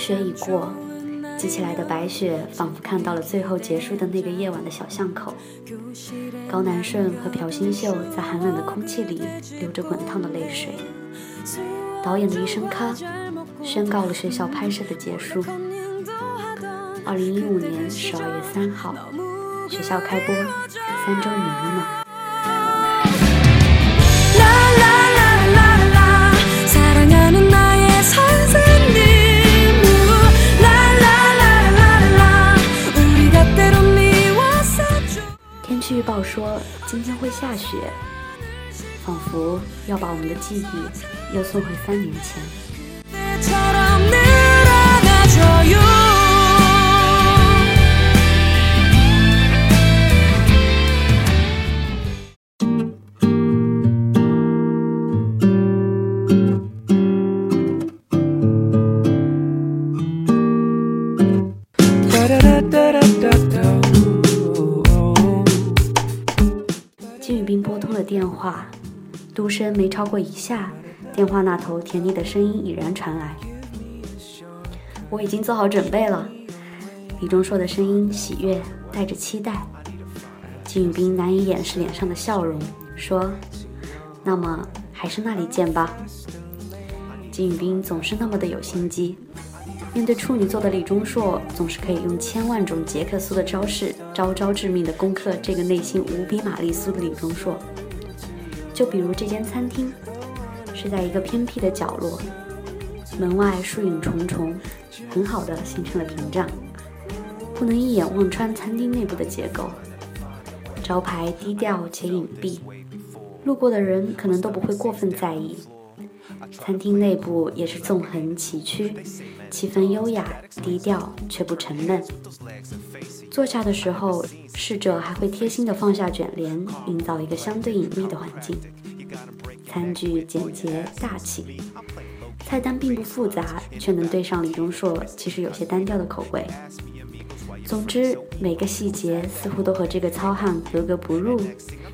雪已过，积起来的白雪仿佛看到了最后结束的那个夜晚的小巷口。高南顺和朴新秀在寒冷的空气里流着滚烫的泪水。导演的一声咔，宣告了学校拍摄的结束。二零一五年十二月三号，学校开播三周年了呢。预报说今天会下雪，仿佛要把我们的记忆又送回三年前。没超过一下，电话那头甜腻的声音已然传来。我已经做好准备了。李钟硕的声音喜悦，带着期待。金宇彬难以掩饰脸上的笑容，说：“那么还是那里见吧。”金宇彬总是那么的有心机，面对处女座的李钟硕，总是可以用千万种杰克苏的招式，招招致命的攻克这个内心无比玛丽苏的李钟硕。就比如这间餐厅，是在一个偏僻的角落，门外树影重重，很好的形成了屏障，不能一眼望穿餐厅内部的结构。招牌低调且隐蔽，路过的人可能都不会过分在意。餐厅内部也是纵横崎岖，气氛优雅低调却不沉闷。坐下的时候，侍者还会贴心地放下卷帘，营造一个相对隐秘的环境。餐具简洁大气，菜单并不复杂，却能对上李钟硕其实有些单调的口味。总之，每个细节似乎都和这个糙汉格格不入，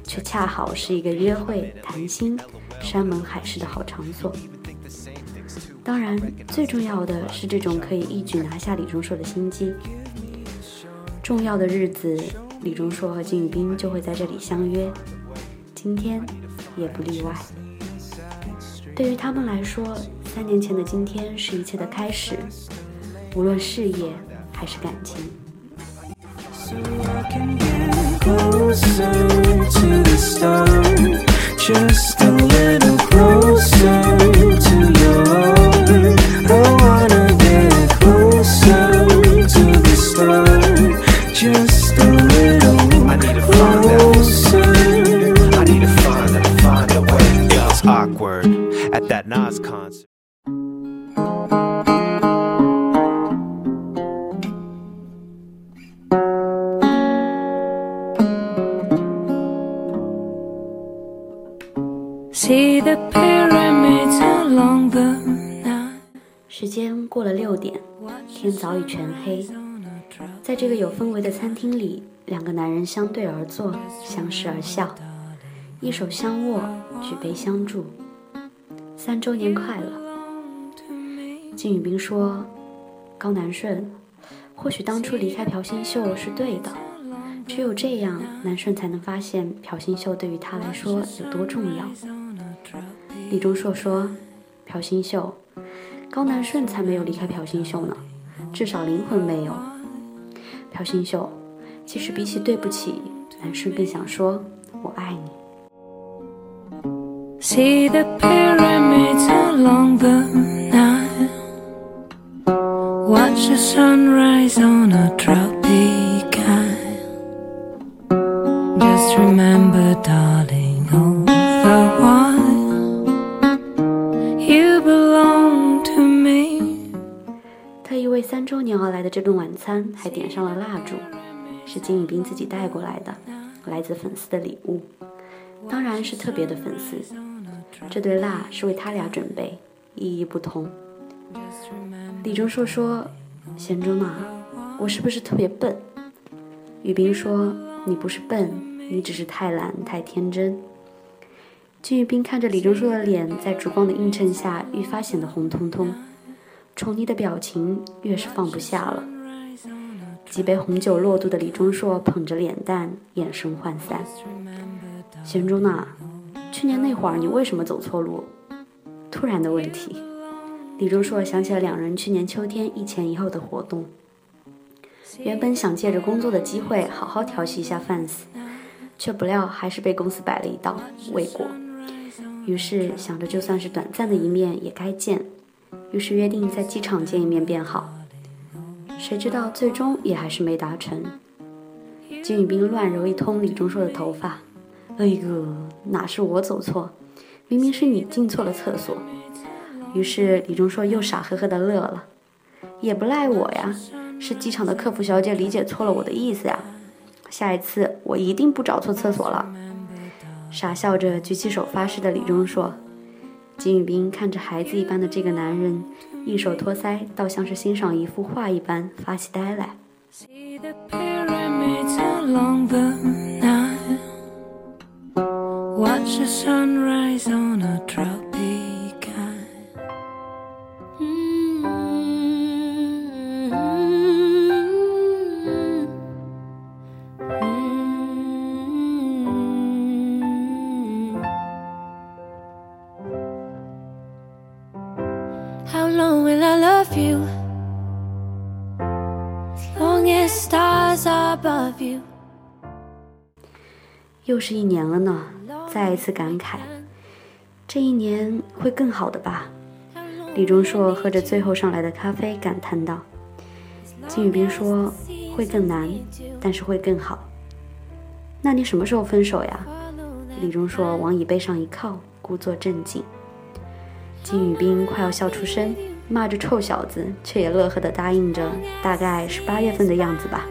却恰好是一个约会、谈心、山盟海誓的好场所。当然，最重要的是这种可以一举拿下李钟硕的心机。重要的日子，李钟硕和金宇彬就会在这里相约，今天也不例外。对于他们来说，三年前的今天是一切的开始，无论事业还是感情。时间过了六点，天早已全黑。在这个有氛围的餐厅里，两个男人相对而坐，相视而笑，一手相握，举杯相祝。三周年快乐！金宇彬说：“高南顺，或许当初离开朴新秀是对的，只有这样，南顺才能发现朴新秀对于他来说有多重要。”李钟硕说：“朴新秀，高南顺才没有离开朴新秀呢，至少灵魂没有。朴新秀，其实比起对不起，南顺更想说我爱你。” See the pyramids along the Nile. Watch the sunrise on a tropic 为三周年而来的这顿晚餐，还点上了蜡烛，是金宇彬自己带过来的，来自粉丝的礼物，当然是特别的粉丝。这对蜡是为他俩准备，意义不同。李钟硕说：“贤忠啊，我是不是特别笨？”宇彬说：“你不是笨，你只是太懒太天真。”金宇彬看着李钟硕的脸，在烛光的映衬下愈发显得红彤彤，宠溺的表情越是放不下了。几杯红酒落肚的李钟硕捧着脸蛋，眼神涣散。贤忠呐，去年那会儿你为什么走错路？突然的问题，李钟硕想起了两人去年秋天一前一后的活动。原本想借着工作的机会好好调戏一下 fans，却不料还是被公司摆了一道未果。于是想着就算是短暂的一面也该见，于是约定在机场见一面便好。谁知道最终也还是没达成。金宇彬乱揉一通李钟硕的头发，哎哥，哪是我走错，明明是你进错了厕所。于是李钟硕又傻呵呵的乐了，也不赖我呀。是机场的客服小姐理解错了我的意思呀，下一次我一定不找错厕所了。傻笑着举起手发誓的李钟硕，金宇彬看着孩子一般的这个男人，一手托腮，倒像是欣赏一幅画一般发起呆来。You long as stars above you 又是一年了呢，再一次感慨，这一年会更好的吧？李钟硕喝着最后上来的咖啡，感叹道。金宇彬说会更难，但是会更好。那你什么时候分手呀？李钟硕往椅背上一靠，故作镇静。金宇彬快要笑出声。骂着臭小子，却也乐呵地答应着，大概是八月份的样子吧。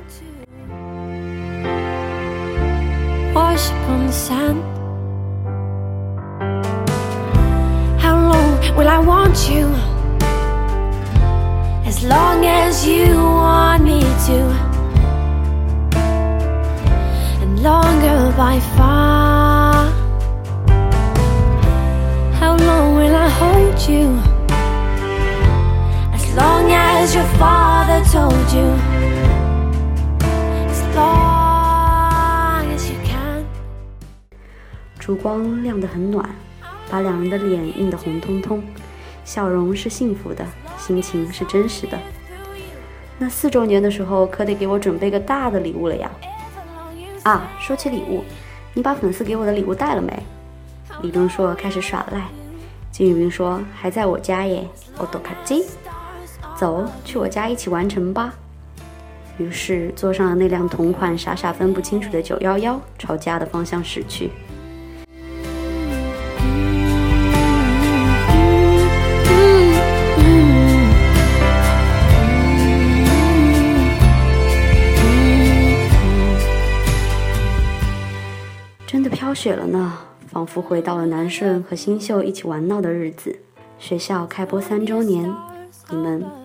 烛光亮得很暖，把两人的脸映得红彤彤，笑容是幸福的，心情是真实的。那四周年的时候，可得给我准备个大的礼物了呀！啊，说起礼物，你把粉丝给我的礼物带了没？李钟硕开始耍赖，金宇彬说还在我家耶，我多卡机。走，去我家一起完成吧。于是坐上了那辆同款、傻傻分不清楚的九幺幺，朝家的方向驶去。真的飘雪了呢，仿佛回到了南顺和新秀一起玩闹的日子。学校开播三周年，你们。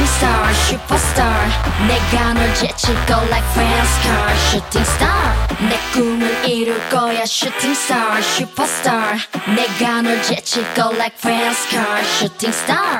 shooting star superstar 내가 널 제치고 like fast car shooting star 내 꿈을 이룰 거야 shooting star superstar 내가 널 제치고 like fast car shooting star